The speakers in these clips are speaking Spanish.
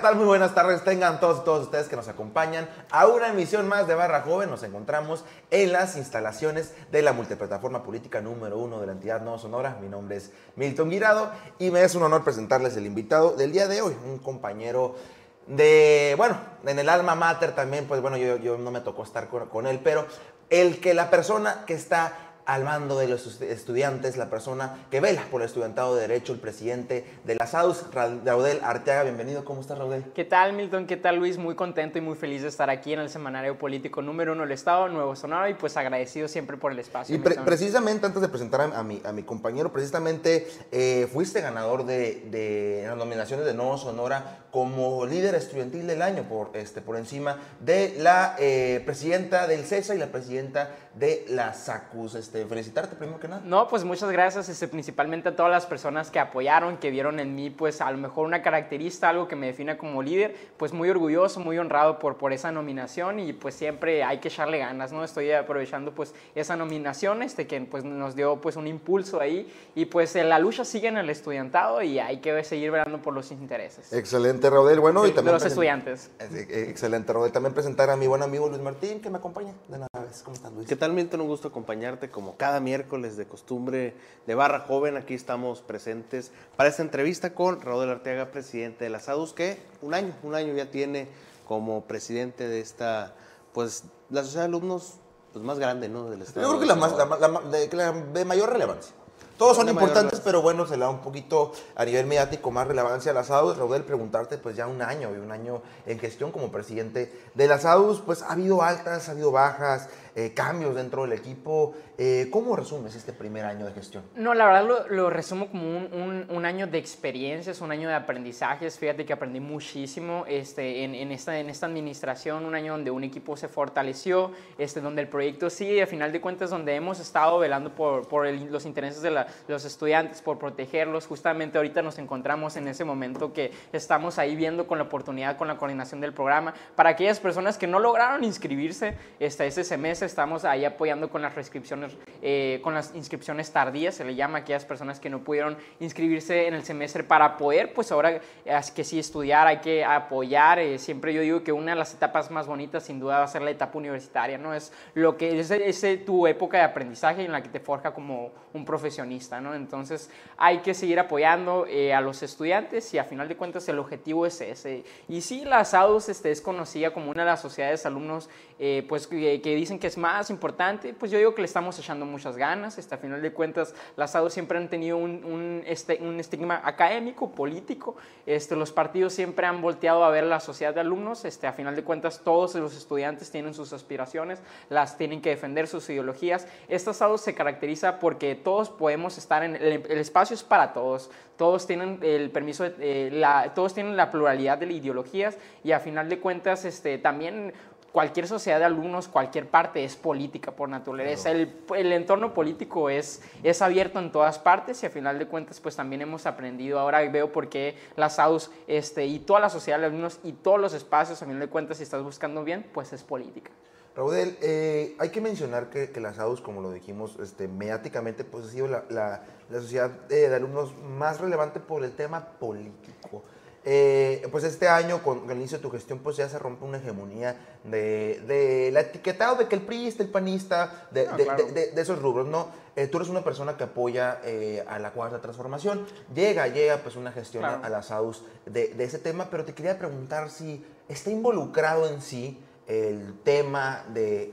¿qué tal? Muy buenas tardes. Tengan todos todos ustedes que nos acompañan a una emisión más de Barra Joven. Nos encontramos en las instalaciones de la multiplataforma política número uno de la entidad No Sonora. Mi nombre es Milton Guirado y me es un honor presentarles el invitado del día de hoy, un compañero de, bueno, en el alma mater también, pues bueno, yo, yo no me tocó estar con, con él, pero el que la persona que está al mando de los estudiantes, la persona que vela por el estudiantado de Derecho, el presidente de la SAUS, Raudel Arteaga. Bienvenido, ¿cómo estás, Raudel? ¿Qué tal, Milton? ¿Qué tal, Luis? Muy contento y muy feliz de estar aquí en el semanario político número uno del Estado, Nuevo Sonora, y pues agradecido siempre por el espacio. Y pre precisamente, antes de presentar a, mi, a mi compañero, precisamente eh, fuiste ganador de, de las nominaciones de Nuevo Sonora como líder estudiantil del año, por, este, por encima de la eh, presidenta del CESA y la presidenta de la SACUS. Este, felicitarte primero que nada. No, pues muchas gracias, este, principalmente a todas las personas que apoyaron, que vieron en mí, pues a lo mejor una característica, algo que me define como líder, pues muy orgulloso, muy honrado por, por esa nominación y pues siempre hay que echarle ganas, ¿no? Estoy aprovechando pues esa nominación, este, que pues nos dio pues un impulso ahí y pues la lucha sigue en el estudiantado y hay que seguir velando por los intereses. Excelente, Raudel. Bueno, sí, y también... De los estudiantes. Excelente, Raudel. También presentar a mi buen amigo Luis Martín, que me acompaña de una vez. ¿Cómo estás, Luis? ¿Qué tal, Milton? Un gusto acompañarte como cada miércoles de costumbre de Barra Joven. Aquí estamos presentes para esta entrevista con Raúl Arteaga, presidente de la SADUS, que un año, un año ya tiene como presidente de esta, pues, la sociedad de alumnos pues, más grande, ¿no? Del Estado. Yo creo que la, más, la, la, de, la de mayor relevancia. Todos son importantes, pero bueno, se le da un poquito a nivel mediático más relevancia a la SADUS. Raúl, preguntarte, pues ya un año y un año en gestión como presidente de la SADUS, pues ha habido altas, ha habido bajas, eh, cambios dentro del equipo. Eh, ¿Cómo resumes este primer año de gestión? No, la verdad lo, lo resumo como un, un, un, año de experiencias, un año de aprendizajes. Fíjate que aprendí muchísimo este, en, en, esta, en esta administración, un año donde un equipo se fortaleció, este, donde el proyecto sigue y a final de cuentas donde hemos estado velando por, por el, los intereses de la, los estudiantes, por protegerlos. Justamente ahorita nos encontramos en ese momento que estamos ahí viendo con la oportunidad, con la coordinación del programa. Para aquellas personas que no lograron inscribirse este, ese semestre, estamos ahí apoyando con las reinscripciones, eh, con las inscripciones tardías, se le llama a aquellas personas que no pudieron inscribirse en el semestre para poder, pues ahora es que sí estudiar, hay que apoyar. Eh, siempre yo digo que una de las etapas más bonitas sin duda va a ser la etapa universitaria, ¿no? Es lo que es, es tu época de aprendizaje en la que te forja como un profesionista, ¿no? Entonces hay que seguir apoyando eh, a los estudiantes y a final de cuentas el objetivo es ese. Y sí, la SADUS este, es conocida como una de las sociedades de alumnos eh, pues, que, dicen que es más importante, pues yo digo que le estamos echando muchas ganas. Este, a final de cuentas, las SADUS siempre han tenido un, un, este, un estigma académico, político. Este, los partidos siempre han volteado a ver la sociedad de alumnos. Este, a final de cuentas, todos los estudiantes tienen sus aspiraciones, las tienen que defender sus ideologías. Esta SADUS se caracteriza porque todos podemos estar en el, el espacio es para todos. Todos tienen el permiso, de, eh, la, todos tienen la pluralidad de ideologías y a final de cuentas este, también cualquier sociedad de alumnos, cualquier parte es política por naturaleza. El, el, entorno político es, es abierto en todas partes y a final de cuentas pues también hemos aprendido. Ahora veo por qué las AUS este, y toda la sociedad de alumnos y todos los espacios, a final de cuentas si estás buscando bien, pues es política. Raudel, eh, hay que mencionar que, que, las AUS, como lo dijimos, este, mediáticamente pues, ha sido la, la, la sociedad de, de alumnos más relevante por el tema político. Eh, pues este año, con, con, el inicio de tu gestión, pues ya se rompe una hegemonía de, de la etiquetado de que el priista, el panista, de, no, claro. de, de esos rubros, ¿no? Eh, tú eres una persona que apoya eh, a la cuarta transformación. Llega, llega pues una gestión claro. a, a las AUS de, ese tema, pero te quería preguntar si está involucrado en sí el tema de,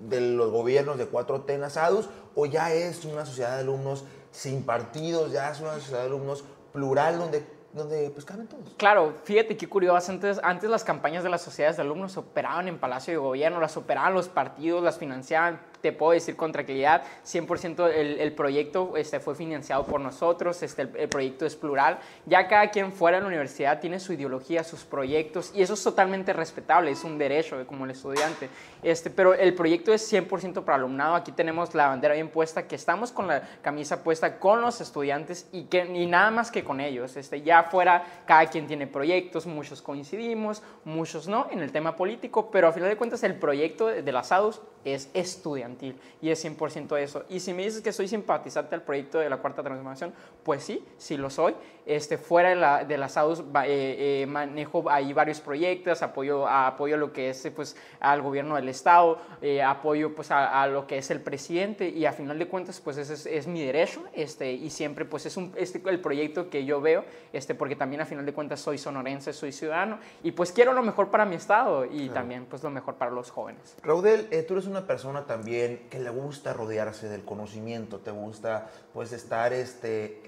de, los gobiernos de 4T en las ADUS o ya es una sociedad de alumnos sin partidos, ya es una sociedad de alumnos plural donde donde pues caben todos. Claro, fíjate qué curioso, antes, antes las campañas de las sociedades de alumnos operaban en Palacio de Gobierno, las operaban los partidos, las financiaban, te puedo decir con tranquilidad, 100% el, el, proyecto este, fue financiado por nosotros, este, el, el, proyecto es plural, ya cada quien fuera de la universidad tiene su ideología, sus proyectos, y eso es totalmente respetable, es un derecho como el estudiante, este, pero el proyecto es 100% para alumnado, aquí tenemos la bandera bien puesta, que estamos con la camisa puesta con los estudiantes y, que, y nada más que con ellos, este, ya fuera cada quien tiene proyectos, muchos coincidimos, muchos no en el tema político, pero a final de cuentas el proyecto de, las ADUS es estudiantil estudiantil y es 100% eso. Y si me dices que soy simpatizante al proyecto de la Cuarta Transformación, pues sí, sí lo soy. Este, fuera de la, de las AUS eh, eh, manejo ahí varios proyectos, apoyo, apoyo lo que es pues, al gobierno del Estado, eh, apoyo pues, a, lo que es el presidente y a final de cuentas pues ese es, es mi derecho este, y siempre pues es un, este, el proyecto que yo veo este, porque también a final de cuentas soy sonorense, soy ciudadano y pues quiero lo mejor para mi Estado y también pues lo mejor para los jóvenes. Raudel, tú eres una persona también que le gusta rodearse del conocimiento, te gusta pues estar este,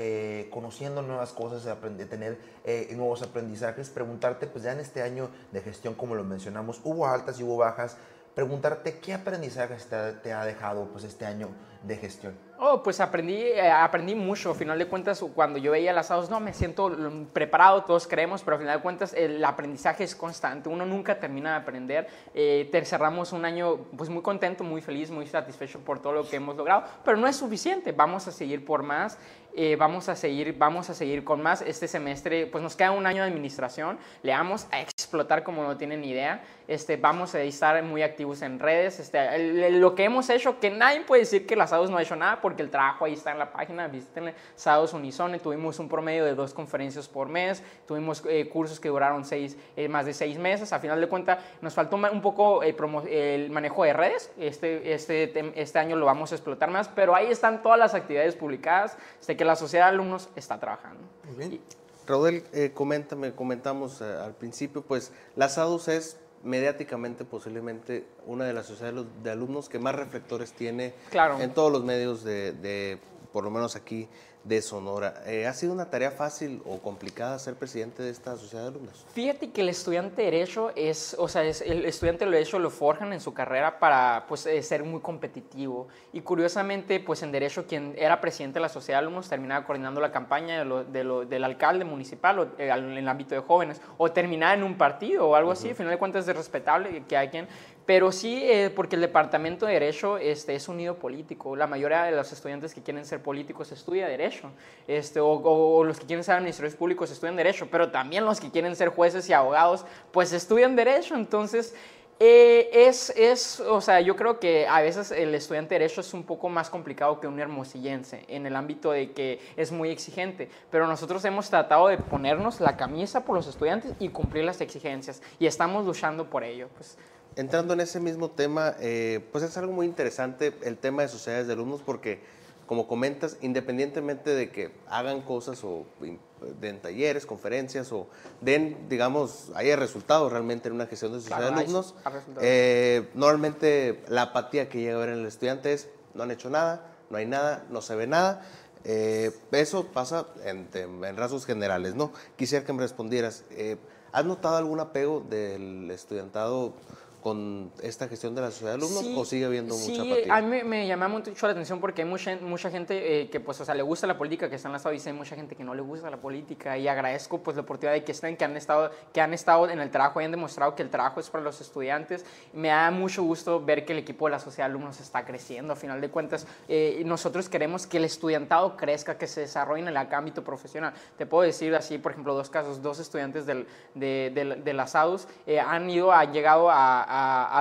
conociendo nuevas cosas tener eh, nuevos aprendizajes, preguntarte, pues ya en este año de gestión, como lo mencionamos, hubo altas y hubo bajas, preguntarte qué aprendizajes te, te ha dejado pues este año de gestión. Oh, pues aprendí, eh, aprendí mucho. Al final de cuentas, cuando yo veía las asados, no, me siento preparado, todos creemos, pero al final de cuentas el aprendizaje es constante. Uno nunca termina de aprender. Eh, cerramos un año pues muy contento, muy feliz, muy satisfecho por todo lo que hemos logrado, pero no es suficiente. Vamos a seguir por más. Eh, vamos a seguir, vamos a seguir con más este semestre. Pues nos queda un año de administración. Le vamos a explotar como no tienen idea. Este, vamos a estar muy activos en redes. Este, lo que hemos hecho, que nadie puede decir que asados no ha hecho nada porque el trabajo ahí está en la página, visiten Sábados Unisone, tuvimos un promedio de dos conferencias por mes, tuvimos eh, cursos que duraron seis, eh, más de seis meses, a final de cuentas nos faltó un poco eh, el manejo de redes, este, este, este año lo vamos a explotar más, pero ahí están todas las actividades publicadas, que la sociedad de alumnos está trabajando. Muy bien. Raúl, coméntame, comentamos al principio, pues la SADUS es mediáticamente posiblemente una de las sociedades de alumnos que más reflectores tiene en todos los medios de, de, por lo menos aquí de Sonora. Eh, ¿Ha sido una tarea fácil o complicada ser presidente de esta sociedad de alumnos? Fíjate que el estudiante de Derecho es, o sea, es, el estudiante de Derecho lo forjan en su carrera para pues, eh, ser muy competitivo. Y curiosamente, pues en Derecho, quien era presidente de la sociedad de alumnos terminaba coordinando la campaña de lo, del alcalde municipal o, eh, en el ámbito de jóvenes, o terminaba en un partido o algo así. Al final de cuentas es respetable que hay quien pero sí, eh, porque el Departamento de Derecho este, es un nido político. La mayoría de los estudiantes que quieren ser políticos estudian Derecho. Este, o, los que quieren ser administradores públicos estudian Derecho. Pero también los que quieren ser jueces y abogados, pues estudian Derecho. Entonces, eh, es, es, o sea, yo creo que a veces el estudiante de Derecho es un poco más complicado que un hermosillense en el ámbito de que es muy exigente. Pero nosotros hemos tratado de ponernos la camisa por los estudiantes y cumplir las exigencias. Y estamos luchando por ello. Pues, entrando en ese mismo tema, eh, pues es algo muy interesante el tema de sociedades de alumnos porque, como comentas, independientemente de que hagan cosas o den talleres, conferencias o den, digamos, haya resultados realmente en una gestión de sociedad de alumnos, eh, normalmente la apatía que llega a ver en el estudiante es no han hecho nada, no hay nada, no se ve nada. Eh, eso pasa en, en, rasgos generales, ¿no? Quisiera que me respondieras, ¿has notado algún apego del estudiantado con esta gestión de la sociedad de alumnos o sigue habiendo mucha sí, a mí me, llama mucho la atención porque hay mucha, mucha gente eh, que pues, o sea, le gusta la política, que está en la estado y hay mucha gente que no le gusta la política y agradezco pues la oportunidad de que estén, que han estado, que han estado en el trabajo y han demostrado que el trabajo es para los estudiantes. Me da mucho gusto ver que el equipo de la sociedad de alumnos está creciendo. A final de cuentas, eh, nosotros queremos que el estudiantado crezca, que se desarrolle en el ámbito profesional. Te puedo decir así, por ejemplo, dos casos, dos estudiantes del, de, de, de, las AUS eh, han ido, han llegado a a,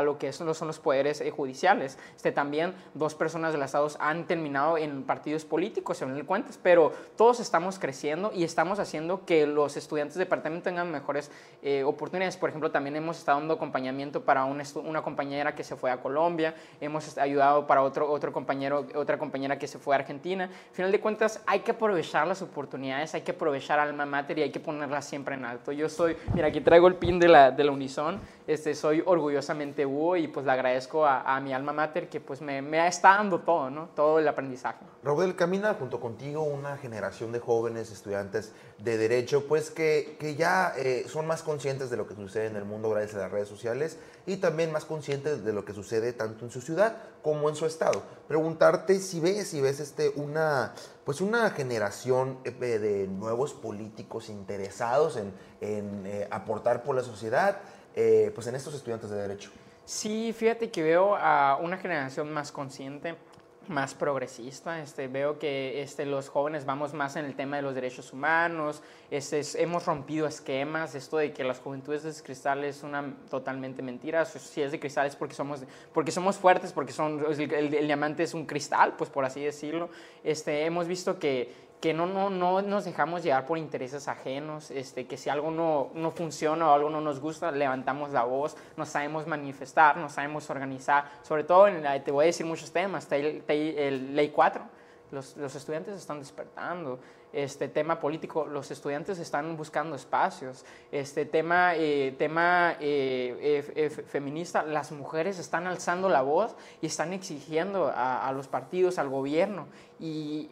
lo que son, son los poderes eh, judiciales. Este, también dos personas los estados han terminado en partidos políticos, según el cuentas, pero todos estamos creciendo y estamos haciendo que los estudiantes de departamento tengan mejores eh, oportunidades. Por ejemplo, también hemos estado dando acompañamiento para una, una compañera que se fue a Colombia, hemos ayudado para otro, otro compañero, otra compañera que se fue a Argentina. Al final de cuentas, hay que aprovechar las oportunidades, hay que aprovechar alma mater y hay que ponerla siempre en alto. Yo soy, mira, aquí traigo el pin de la, de la Unison, este, soy orgullosamente Hugo y pues le agradezco a, mi alma mater que pues me, me, está dando todo, ¿no? Todo el aprendizaje. Raúl, camina junto contigo una generación de jóvenes estudiantes de Derecho, pues que, que ya eh, son más conscientes de lo que sucede en el mundo gracias a las redes sociales y también más conscientes de lo que sucede tanto en su ciudad como en su estado. Preguntarte si ves, si ves este, una, pues una generación eh, de nuevos políticos interesados en, en eh, aportar por la sociedad, eh, pues en estos estudiantes de Derecho? Sí, fíjate que veo a una generación más consciente más progresista. Este, veo que este, los jóvenes vamos más en el tema de los derechos humanos. Este, hemos rompido esquemas. Esto de que las juventudes de cristal es una totalmente mentira. Si es de cristal es porque somos, porque somos fuertes, porque son, el, el, diamante es un cristal, pues por así decirlo. Este, hemos visto que que no, no, no nos dejamos llevar por intereses ajenos, este, que si algo no, no funciona o algo no nos gusta, levantamos la voz, nos sabemos manifestar, nos sabemos organizar, sobre todo, en te voy a decir muchos temas, el, el Ley 4, los, los, estudiantes están despertando, este tema político, los estudiantes están buscando espacios, este tema, eh, tema eh, eh, feminista, las mujeres están alzando la voz y están exigiendo a, a los partidos, al gobierno, y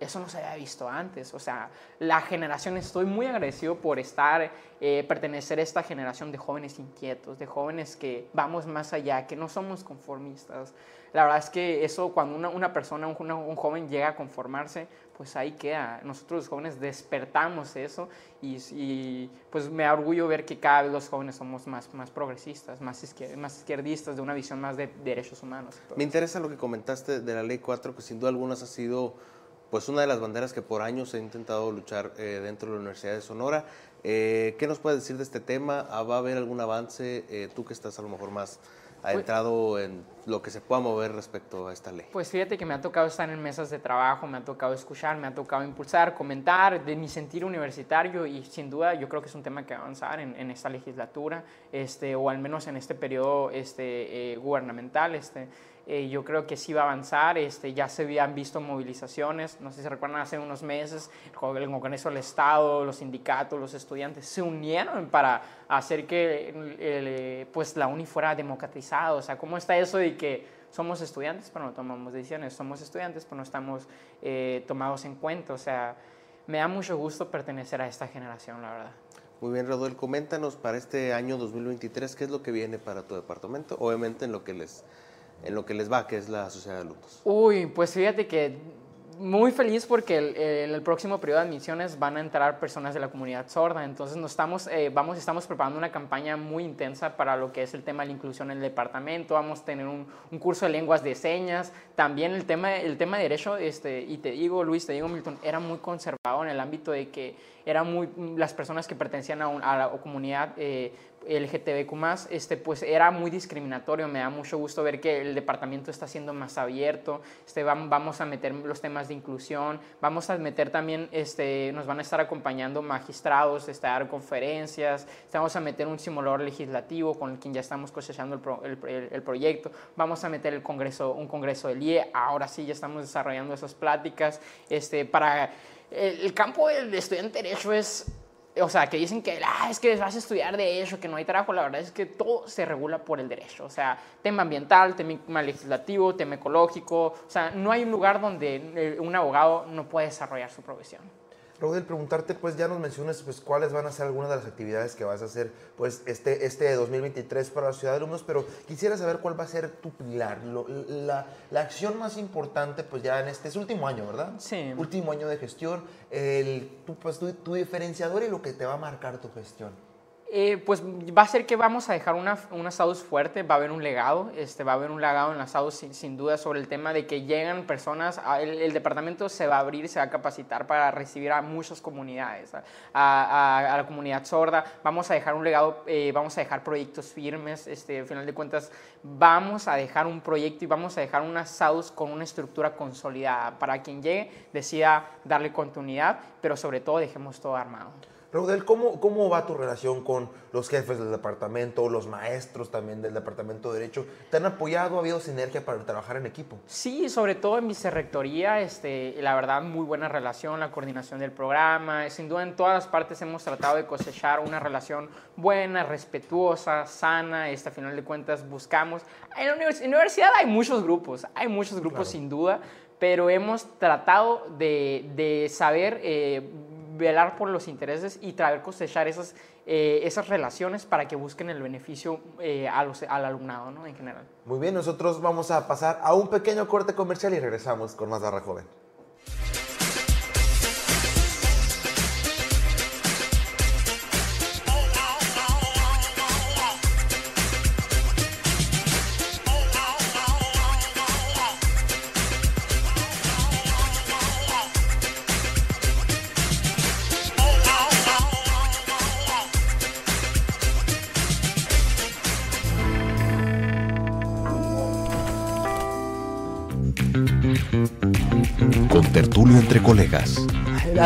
eso no se había visto antes. O sea, la generación, estoy muy agradecido por estar, eh, pertenecer a esta generación de jóvenes inquietos, de jóvenes que vamos más allá, que no somos conformistas. La verdad es que eso, cuando una, una persona, un, un, joven llega a conformarse, pues ahí queda. Nosotros los jóvenes despertamos eso y, y, pues me orgullo ver que cada vez los jóvenes somos más, más progresistas, más, más izquierdistas, de una visión más de derechos humanos. Me interesa lo que comentaste de la Ley 4, que sin duda algunas ha sido pues una de las banderas que por años he intentado luchar eh, dentro de la Universidad de Sonora. Eh, ¿Qué nos puedes decir de este tema? Ah, ¿Va a haber algún avance? Eh, tú que estás a lo mejor más adentrado pues en lo que se pueda mover respecto a esta ley. Pues fíjate que me ha tocado estar en mesas de trabajo, me ha tocado escuchar, me ha tocado impulsar, comentar de mi sentir universitario y sin duda yo creo que es un tema que va a avanzar en, en esta legislatura este, o al menos en este periodo este, gubernamental. Este, eh, yo creo que sí va a avanzar. Este, ya se habían visto movilizaciones, no sé si se recuerdan, hace unos meses, el Congreso del Estado, los sindicatos, los estudiantes se unieron para hacer que pues, la UNI fuera democratizada. O sea, ¿cómo está eso de que somos estudiantes, pero no tomamos decisiones? Somos estudiantes, pero no estamos eh, tomados en cuenta. O sea, me da mucho gusto pertenecer a esta generación, la verdad. Muy bien, Rodolfo, coméntanos para este año 2023, ¿qué es lo que viene para tu departamento? Obviamente en lo que les en lo que les va, que es la sociedad de alumnos? Uy, pues fíjate que muy feliz porque en el, próximo periodo de admisiones van a entrar personas de la comunidad sorda, entonces nos estamos, eh, vamos, estamos preparando una campaña muy intensa para lo que es el tema de la inclusión en el departamento, vamos a tener un, un curso de lenguas de señas, también el tema, el tema de derecho, este, y te digo Luis, te digo Milton, era muy conservado en el ámbito de que eran muy, las personas que pertenecían a, a la comunidad eh, LGTBQ+, este, pues era muy discriminatorio. Me da mucho gusto ver que el departamento está siendo más abierto. Este, vamos a meter los temas de inclusión. Vamos a meter también, este, nos van a estar acompañando magistrados, este, dar conferencias. Vamos a meter un simulador legislativo con el quien ya estamos cosechando el, el, el, proyecto. Vamos a meter el congreso, un congreso del IE. Ahora sí ya estamos desarrollando esas pláticas. Este, para el, el campo del estudiante derecho es o sea, que dicen que ah, es que vas a estudiar derecho, que no hay trabajo, la verdad es que todo se regula por el derecho. O sea, tema ambiental, tema legislativo, tema ecológico. O sea, no hay un lugar donde eh, un abogado no puede desarrollar su profesión. Raúl, preguntarte, pues ya nos mencionas pues, cuáles van a ser algunas de las actividades que vas a hacer pues, este, este 2023 para la ciudad de alumnos, pero quisiera saber cuál va a ser tu pilar, la, la, acción más importante pues ya en este es último año, ¿verdad? Sí. Último año de gestión, el, tu, pues, tu, tu diferenciador y lo que te va a marcar tu gestión. Eh, pues va a ser que vamos a dejar una, una SAUS fuerte, va a haber un legado, este, va a haber un legado en la SAUS sin, sin, duda sobre el tema de que llegan personas, el, el, departamento se va a abrir, se va a capacitar para recibir a muchas comunidades, a, a, a la comunidad sorda, vamos a dejar un legado, eh, vamos a dejar proyectos firmes, este, al final de cuentas vamos a dejar un proyecto y vamos a dejar una SAUS con una estructura consolidada para quien llegue decida darle continuidad, pero sobre todo dejemos todo armado. Raudel, ¿cómo, ¿cómo va tu relación con los jefes del departamento, los maestros también del departamento de Derecho? ¿Te han apoyado? ¿Ha habido sinergia para trabajar en equipo? Sí, sobre todo en vicerrectoría, este, la verdad, muy buena relación, la coordinación del programa. Sin duda, en todas las partes hemos tratado de cosechar una relación buena, respetuosa, sana. Este, a final de cuentas, buscamos. En la universidad hay muchos grupos, hay muchos grupos claro. sin duda, pero hemos tratado de, de saber. Eh, velar por los intereses y traer cosechar esas, eh, esas relaciones para que busquen el beneficio eh, a los, al alumnado ¿no? en general. Muy bien, nosotros vamos a pasar a un pequeño corte comercial y regresamos con más Barra Joven.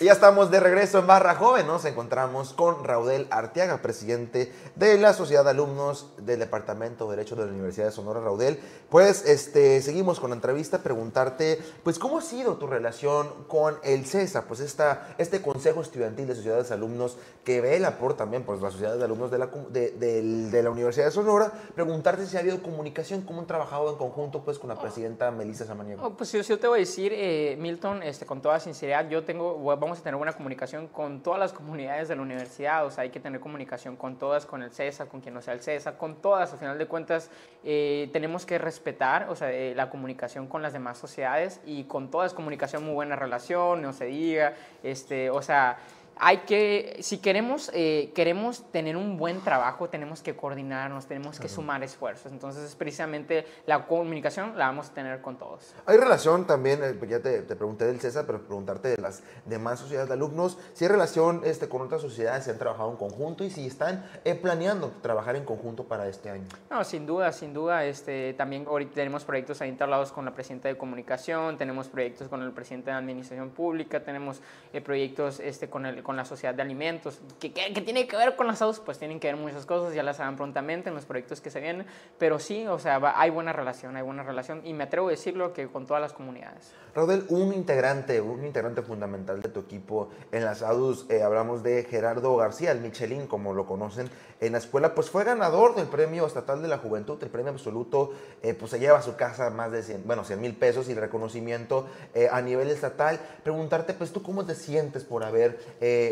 Y ya estamos de regreso en Barra Joven, Nos encontramos con Raudel Arteaga, presidente de la Sociedad de Alumnos del Departamento de Derecho de la Universidad de Sonora. Raudel, pues este, seguimos con la entrevista, preguntarte, pues cómo ha sido tu relación con el CESA, pues esta, este Consejo Estudiantil de Sociedades de Alumnos que vela por también pues, la Sociedad de Alumnos de la, de, de la Universidad de Sonora, preguntarte si ha habido comunicación, cómo han trabajado en conjunto pues con la presidenta Melissa Samaniego. Oh, pues yo, yo, te voy a decir, eh, Milton, este, con toda sinceridad, yo tengo, a tener buena comunicación con todas las comunidades de la universidad, o sea, hay que tener comunicación con todas, con el CESA, con quien no sea el CESA, con todas, al final de cuentas eh, tenemos que respetar, o sea, eh, la comunicación con las demás sociedades y con todas comunicación muy buena relación, no se diga, este, o sea, hay que, si queremos, eh, queremos tener un buen trabajo, tenemos que coordinarnos, tenemos que sumar esfuerzos. Entonces, es precisamente la comunicación la vamos a tener con todos. Hay relación también, eh, ya te, te, pregunté del CESA, pero preguntarte de las demás sociedades de alumnos, si hay relación este, con otras sociedades, si han trabajado en conjunto y si están eh, planeando trabajar en conjunto para este año. No, sin duda, sin duda. Este, también ahorita tenemos proyectos ahí instalados con la presidenta de comunicación, tenemos proyectos con el presidente de administración pública, tenemos proyectos este, con el con la sociedad de alimentos. ¿Qué, tiene que ver con las SAUS? Pues tienen que ver muchas cosas, ya las saben prontamente en los proyectos que se vienen, pero sí, o sea, hay buena relación, hay buena relación y me atrevo a decirlo que con todas las comunidades. Raudel, un integrante, un integrante fundamental de tu equipo en las ADUS, eh, hablamos de Gerardo García, el Michelin, como lo conocen en la escuela, pues fue ganador del Premio Estatal de la Juventud, el premio absoluto, eh, pues se lleva a su casa más de 100, bueno, 100 mil pesos y el reconocimiento eh, a nivel estatal. Preguntarte, pues tú cómo te sientes por haber,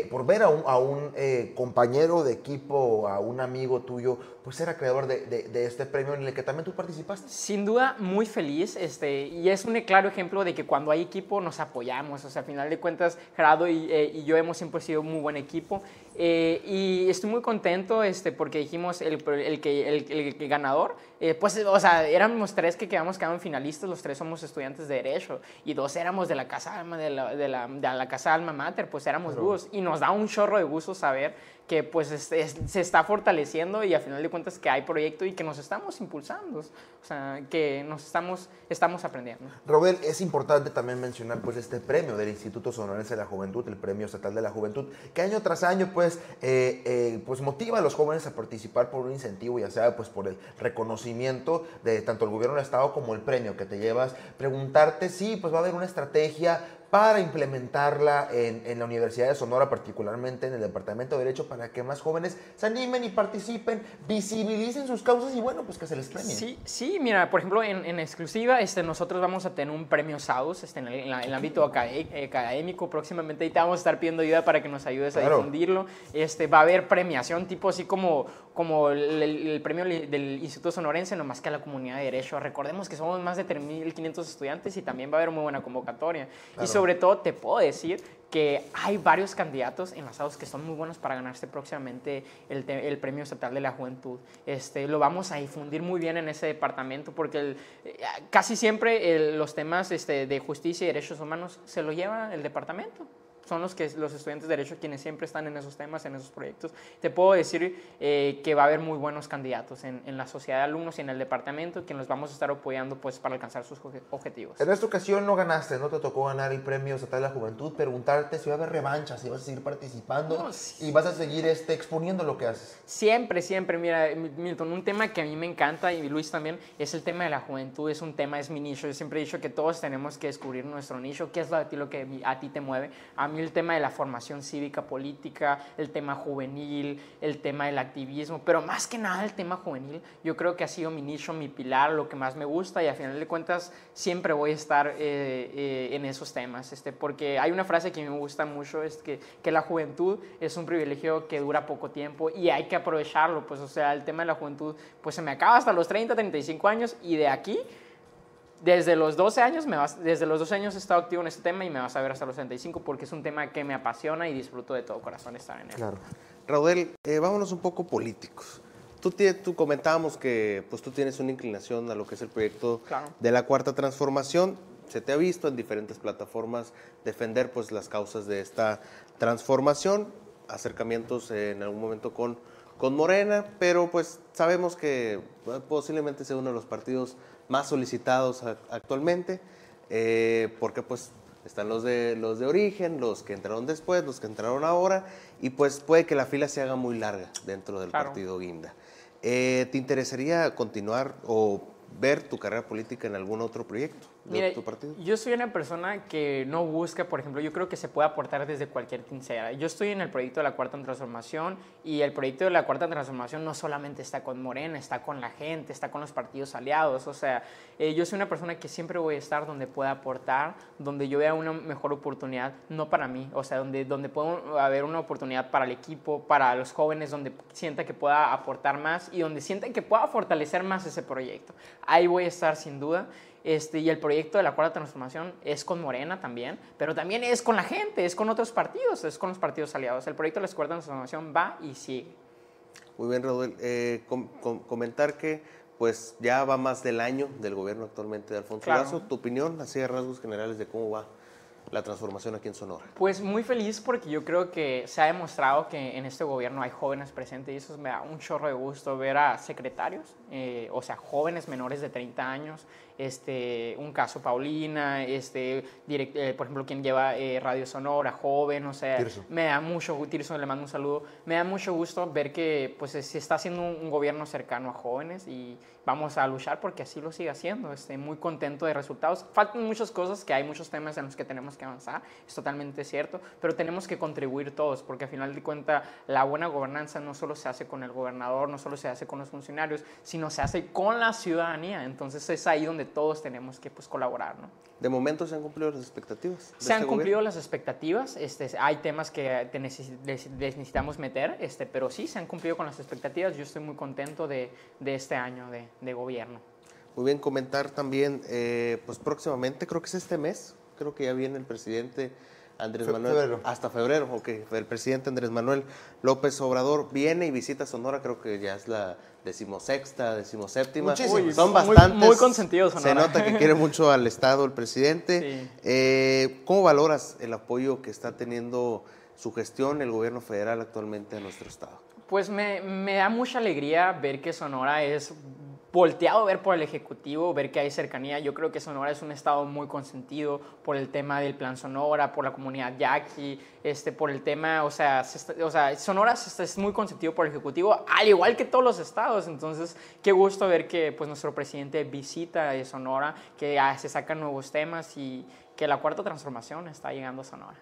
por ver a un, a un compañero de equipo, a un amigo tuyo, pues ser acreedor de, de, de, este premio en el que también tú participaste. Sin duda, muy feliz, este, y es un claro ejemplo de que cuando hay equipo nos apoyamos, o sea, al final de cuentas, Gerardo y, eh, y yo hemos siempre sido muy buen equipo, eh, y estoy muy contento este, porque dijimos el, el, que, el, el ganador, eh, pues, o sea, éramos tres que quedamos, quedamos finalistas, los tres somos estudiantes de Derecho, y dos éramos de la casa alma, de la, de la, de la casa alma mater, pues éramos dos, y nos da un chorro de gusto saber que pues este, se está fortaleciendo y a final de cuentas que hay proyecto y que nos estamos impulsando, o sea, que nos estamos, estamos aprendiendo. Robert, es importante también mencionar pues este premio del Instituto Sonorense de la Juventud, el Premio Estatal de la Juventud, que año tras año pues, eh, eh, pues motiva a los jóvenes a participar por un incentivo, ya sea pues por el reconocimiento de tanto el gobierno del Estado como el premio que te llevas, preguntarte si pues va a haber una estrategia para implementarla en, en, la Universidad de Sonora, particularmente en el Departamento de Derecho, para que más jóvenes se animen y participen, visibilicen sus causas y bueno, pues que se les premie. Sí, sí mira, por ejemplo, en, en exclusiva, este, nosotros vamos a tener un premio SAUS este, en, el, en, el ámbito académico próximamente y te vamos a estar pidiendo ayuda para que nos ayudes a claro. difundirlo. Este, va a haber premiación tipo así como, como el, el, premio del Instituto Sonorense, nomás que a la comunidad de Derecho. Recordemos que somos más de 3.500 estudiantes y también va a haber muy buena convocatoria. Claro. Y sobre todo te puedo decir que hay varios candidatos enlazados que son muy buenos para ganarse próximamente el, Premio Estatal de la Juventud. Este, lo vamos a difundir muy bien en ese departamento porque el, casi siempre los temas este, de justicia y derechos humanos se lo lleva el departamento son los, que, los estudiantes de Derecho quienes siempre están en esos temas, en esos proyectos. Te puedo decir eh, que va a haber muy buenos candidatos en, en, la sociedad de alumnos y en el departamento que nos vamos a estar apoyando pues, para alcanzar sus objetivos. En esta ocasión no ganaste, no te tocó ganar el Premio Estatal de la Juventud, preguntarte si va a haber revancha, si vas a seguir participando no, sí. y vas a seguir este, exponiendo lo que haces. Siempre, siempre. Mira, Milton, un tema que a mí me encanta y Luis también es el tema de la juventud, es un tema, es mi nicho. Yo siempre he dicho que todos tenemos que descubrir nuestro nicho, qué es lo, a ti, lo que a ti te mueve. A mí el tema de la formación cívica política, el tema juvenil, el tema del activismo, pero más que nada el tema juvenil, yo creo que ha sido mi nicho, mi pilar, lo que más me gusta y a final de cuentas siempre voy a estar eh, eh, en esos temas, este, porque hay una frase que me gusta mucho, es que, que la juventud es un privilegio que dura poco tiempo y hay que aprovecharlo, pues o sea, el tema de la juventud pues se me acaba hasta los 30, 35 años y de aquí desde los 12 años, me vas, desde los 12 años he estado activo en este tema y me vas a ver hasta los 65 porque es un tema que me apasiona y disfruto de todo corazón estar en él. Claro. Raudel, eh, vámonos un poco políticos. Tú, tú comentábamos que pues, tú tienes una inclinación a lo que es el proyecto Claro. de la Cuarta Transformación. Se te ha visto en diferentes plataformas defender pues, las causas de esta transformación, acercamientos eh, en algún momento con, con Morena, pero pues sabemos que eh, posiblemente sea uno de los partidos más solicitados actualmente, eh, porque pues están los de, los de origen, los que entraron después, los que entraron ahora, y pues puede que la fila se haga muy larga dentro del Claro. partido Guinda. Eh, ¿Te interesaría continuar o ver tu carrera política en algún otro proyecto de Mira, tu partido? yo soy una persona que no busca, por ejemplo, yo creo que se puede aportar desde cualquier trinchera. Yo estoy en el proyecto de la Cuarta Transformación y el proyecto de la Cuarta Transformación no solamente está con Morena, está con la gente, está con los partidos aliados. O sea, eh, yo soy una persona que siempre voy a estar donde pueda aportar, donde yo vea una mejor oportunidad, no para mí, o sea, donde, donde pueda haber una oportunidad para el equipo, para los jóvenes, donde sienta que pueda aportar más y donde sienta que pueda fortalecer más ese proyecto. Ahí voy a estar sin duda. Este, y el proyecto de la Cuarta Transformación es con Morena también, pero también es con la gente, es con otros partidos, es con los partidos aliados. El proyecto de la Cuarta Transformación va y sigue. Muy bien, Raúl. Eh, com- com- comentar que pues ya va más del año del gobierno actualmente de Alfonso Claro. Lazo. Tu opinión, así de rasgos generales de cómo va la transformación aquí en Sonora. Pues muy feliz porque yo creo que se ha demostrado que en este gobierno hay jóvenes presentes y eso me da un chorro de gusto ver a secretarios, eh, o sea, jóvenes menores de 30 años, este, un caso Paulina, este, direct- eh, por ejemplo, quien lleva eh, Radio Sonora, joven, o sea, Tirso. me da mucho Tirso le mando un saludo, me da mucho gusto ver que pues se está haciendo un, un gobierno cercano a jóvenes y vamos a luchar porque así lo siga haciendo, estoy muy contento de resultados, faltan muchas cosas, que hay muchos temas en los que tenemos que avanzar, es totalmente cierto, pero tenemos que contribuir todos, porque al final de cuentas la buena gobernanza no solo se hace con el gobernador, no solo se hace con los funcionarios, sino se hace con la ciudadanía, entonces es ahí donde todos tenemos que pues, colaborar, ¿no? De momento se han cumplido las expectativas. Se han este cumplido gobierno? las expectativas, este, hay temas que te les- les necesitamos meter, este, pero sí, se han cumplido con las expectativas. Yo estoy muy contento de, de este año de, de gobierno. Muy bien, comentar también, eh, pues próximamente, creo que es este mes, creo que ya viene el presidente Andrés Fe- Manuel. febrero. Hasta febrero, ok. El presidente Andrés Manuel López Obrador viene y visita Sonora, creo que ya es la decimosexta, decimoséptima. Muchísimos. Uy, Son muy- bastantes. muy consentido Se Sonora. nota que quiere mucho al Estado el presidente. Sí. Eh, ¿Cómo valoras el apoyo que está teniendo su gestión, el gobierno federal actualmente a nuestro Estado? Pues me, me da mucha alegría ver que Sonora es volteado ver por el Ejecutivo, ver que hay cercanía. Yo creo que Sonora es un estado muy consentido por el tema del Plan Sonora, por la comunidad yaqui, este, por el tema, o sea, se está- o sea Sonora se está- es muy consentido por el Ejecutivo, al igual que todos los estados. Entonces, qué gusto ver que pues, nuestro presidente visita Sonora, que ah, se sacan nuevos temas y que la cuarta transformación está llegando a Sonora.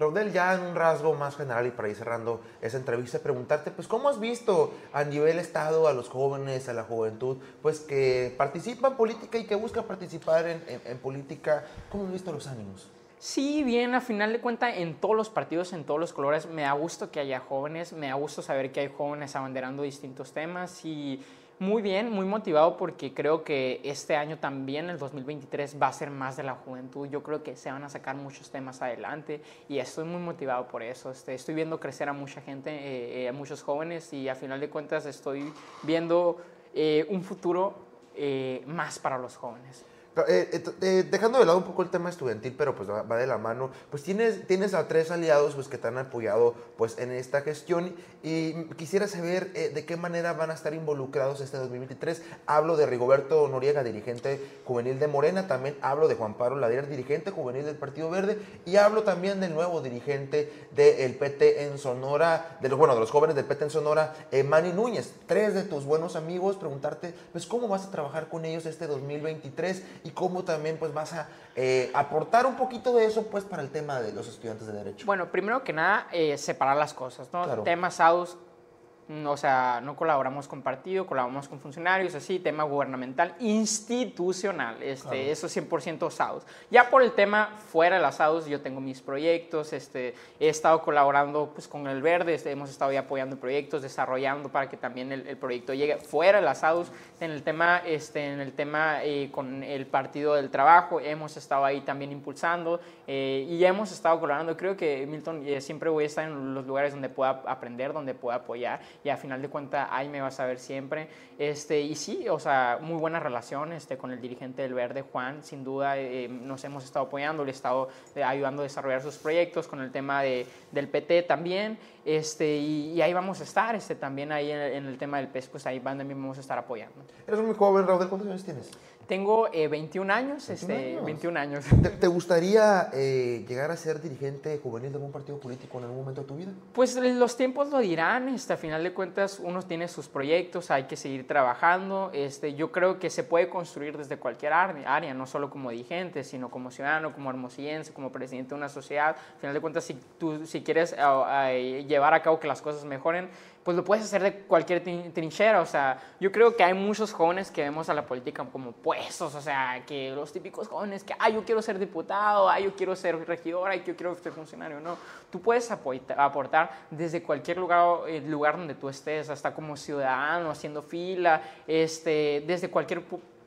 Raudel, ya en un rasgo más general y para ir cerrando esa entrevista, preguntarte, pues, ¿cómo has visto a nivel Estado a los jóvenes, a la juventud, pues, que participan en política y que buscan participar en, en- política? ¿Cómo has visto los ánimos? Sí, bien, a final de cuentas, en todos los partidos, en todos los colores, me da gusto que haya jóvenes, me da gusto saber que hay jóvenes abanderando distintos temas y muy bien, muy motivado porque creo que este año también, el 2023, va a ser más de la juventud. Yo creo que se van a sacar muchos temas adelante y estoy muy motivado por eso. Este, estoy viendo crecer a mucha gente, eh, eh, a muchos jóvenes y a final de cuentas estoy viendo eh, un futuro eh, más para los jóvenes. Eh, eh, eh, dejando de lado un poco el tema estudiantil, pero pues va, de la mano, pues tienes, tienes a tres aliados pues, que te han apoyado pues, en esta gestión y quisiera saber eh, de qué manera van a estar involucrados este 2023. Hablo de Rigoberto Noriega, dirigente juvenil de Morena, también hablo de Juan Pablo Ladera, dirigente juvenil del Partido Verde y hablo también del nuevo dirigente del PT en Sonora, de los, bueno, de los jóvenes del PT en Sonora, eh, Manny Núñez, tres de tus buenos amigos, preguntarte pues cómo vas a trabajar con ellos este 2023 y cómo también pues vas a eh, aportar un poquito de eso pues para el tema de los estudiantes de Derecho. Bueno, primero que nada, eh, separar las cosas, ¿no? Claro. Temas SAUS, O sea, no colaboramos con partido, colaboramos con funcionarios, así, tema gubernamental, institucional, este, eso 100% SAUS. Ya por el tema fuera de las SAUS, yo tengo mis proyectos, este, he estado colaborando pues, con el Verde, este, hemos estado ya apoyando proyectos, desarrollando para que también el, el proyecto llegue fuera de las SAUS. En el tema, este, en el tema eh, con el Partido del Trabajo, hemos estado ahí también impulsando eh, y hemos estado colaborando. Creo que Milton eh, siempre voy a estar en los lugares donde pueda aprender, donde pueda apoyar y a final de cuentas ahí me vas a ver siempre. Este, y sí, o sea, muy buena relación este, con el dirigente del Verde, Juan, sin duda eh, nos hemos estado apoyando, le he estado eh, ayudando a desarrollar sus proyectos con el tema de, del PT también. Este, y, y ahí vamos a estar, este, también ahí en, en el tema del PES, pues ahí van- también vamos a estar apoyando. Eres muy joven, Raúl. ¿Cuántos años tienes? Tengo eh, 21 años, 21 este, años. 21 años. ¿Te, te gustaría eh, llegar a ser dirigente juvenil de algún partido político en algún momento de tu vida? Pues los tiempos lo dirán, este, a final de cuentas uno tiene sus proyectos, hay que seguir trabajando, este, yo creo que se puede construir desde cualquier área, no solo como dirigente, sino como ciudadano, como hermosillense, como presidente de una sociedad, al final de cuentas si tú si quieres ah, ah, llevar a cabo que las cosas mejoren, pues lo puedes hacer de cualquier trin- trinchera, o sea, yo creo que hay muchos jóvenes que vemos a la política como puestos, o sea, que los típicos jóvenes que, ah, yo quiero ser diputado, ah, yo quiero ser regidor, ah, yo quiero ser funcionario, no, tú puedes aportar desde cualquier lugar, eh, lugar donde tú estés, hasta como ciudadano, haciendo fila, este, desde cualquier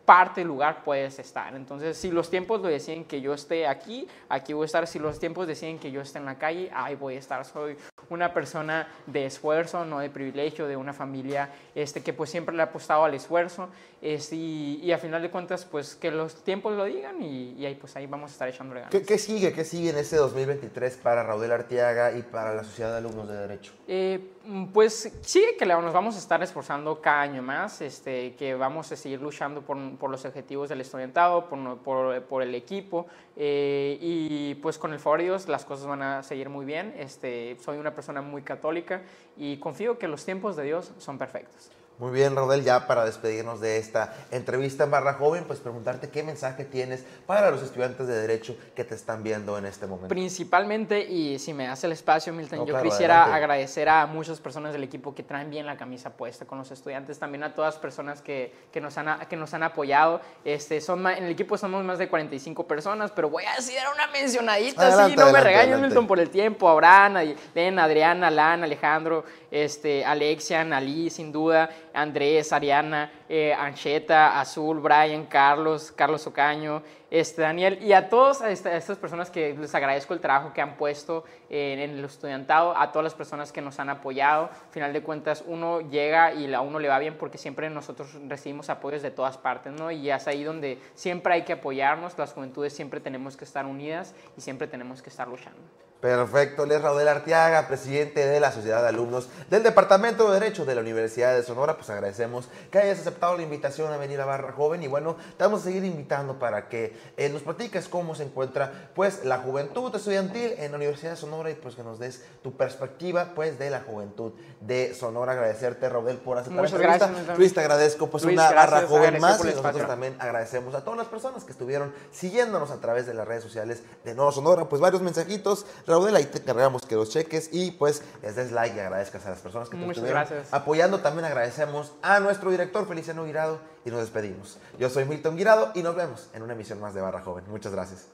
parte, lugar puedes estar. Entonces, si los tiempos lo deciden que yo esté aquí, aquí voy a estar. Si los tiempos deciden que yo esté en la calle, ahí voy a estar. Soy una persona de esfuerzo, no de privilegio, de una familia este, que pues siempre le ha apostado al esfuerzo. este, y, y a final de cuentas, pues que los tiempos lo digan y, y ahí pues ahí vamos a estar echándole ganas. ¿Qué, qué sigue? ¿Qué sigue en este 2023 para Raúl Arteaga y para la Sociedad de Alumnos de Derecho? Eh, mm, pues sigue que nos vamos a estar esforzando cada año más, este, que vamos a seguir luchando por, por los objetivos del estudiantado, por, por, por el equipo eh, y pues con el favor de Dios las cosas van a seguir muy bien. Este, soy una persona muy católica y confío que los tiempos de Dios son perfectos. Muy bien, Rodel, ya para despedirnos de esta entrevista en Barra Joven, pues preguntarte qué mensaje tienes para los estudiantes de Derecho que te están viendo en este momento. Principalmente, y si me das el espacio, Milton, No, yo claro, quisiera adelante. agradecer a muchas personas del equipo que traen bien la camisa puesta con los estudiantes, también a todas las personas que, que, nos, han, que nos han apoyado. Este, son en el equipo somos más de 45 personas, pero voy a decir una mencionadita, Adelante, así, no me regañes. Milton, por el tiempo. Abraham, Len, Adriana, Alan, Alejandro, este, Alexia, Nalí, sin duda, Andrés, Ariana, eh, Ancheta, Azul, Brian, Carlos, Carlos Ocaño, este, Daniel, y a todas esta- estas personas que les agradezco el trabajo que han puesto en, en el estudiantado, a todas las personas que nos han apoyado. Al final de cuentas, uno llega y a uno le va bien porque siempre nosotros recibimos apoyos de todas partes, ¿no? Y es ahí donde siempre hay que apoyarnos, las juventudes siempre tenemos que estar unidas y siempre tenemos que estar luchando. Perfecto, él es Raúl Arteaga, presidente de la Sociedad de Alumnos del Departamento de Derecho de la Universidad de Sonora. Pues agradecemos que hayas aceptado la invitación a venir a Barra Joven y bueno, te vamos a seguir invitando para que eh, nos platiques cómo se encuentra pues la juventud estudiantil en la Universidad de Sonora y pues que nos des tu perspectiva pues de la juventud de Sonora. Agradecerte, Raúl, por aceptar Muchas la entrevista. gracias. Luis, te agradezco pues Luis, una Barra Joven más y nosotros espacio. también agradecemos a todas las personas que estuvieron siguiéndonos a través de las redes sociales de Nuevo Sonora. Pues varios mensajitos, Raúl, ahí te encargamos que los cheques y pues les des like y agradezcas a las personas que te Muchas estuvieron gracias. apoyando. También agradecemos a nuestro director Feliciano Guirado y nos despedimos. Yo soy Milton Guirado y nos vemos en una emisión más de Barra Joven. Muchas gracias.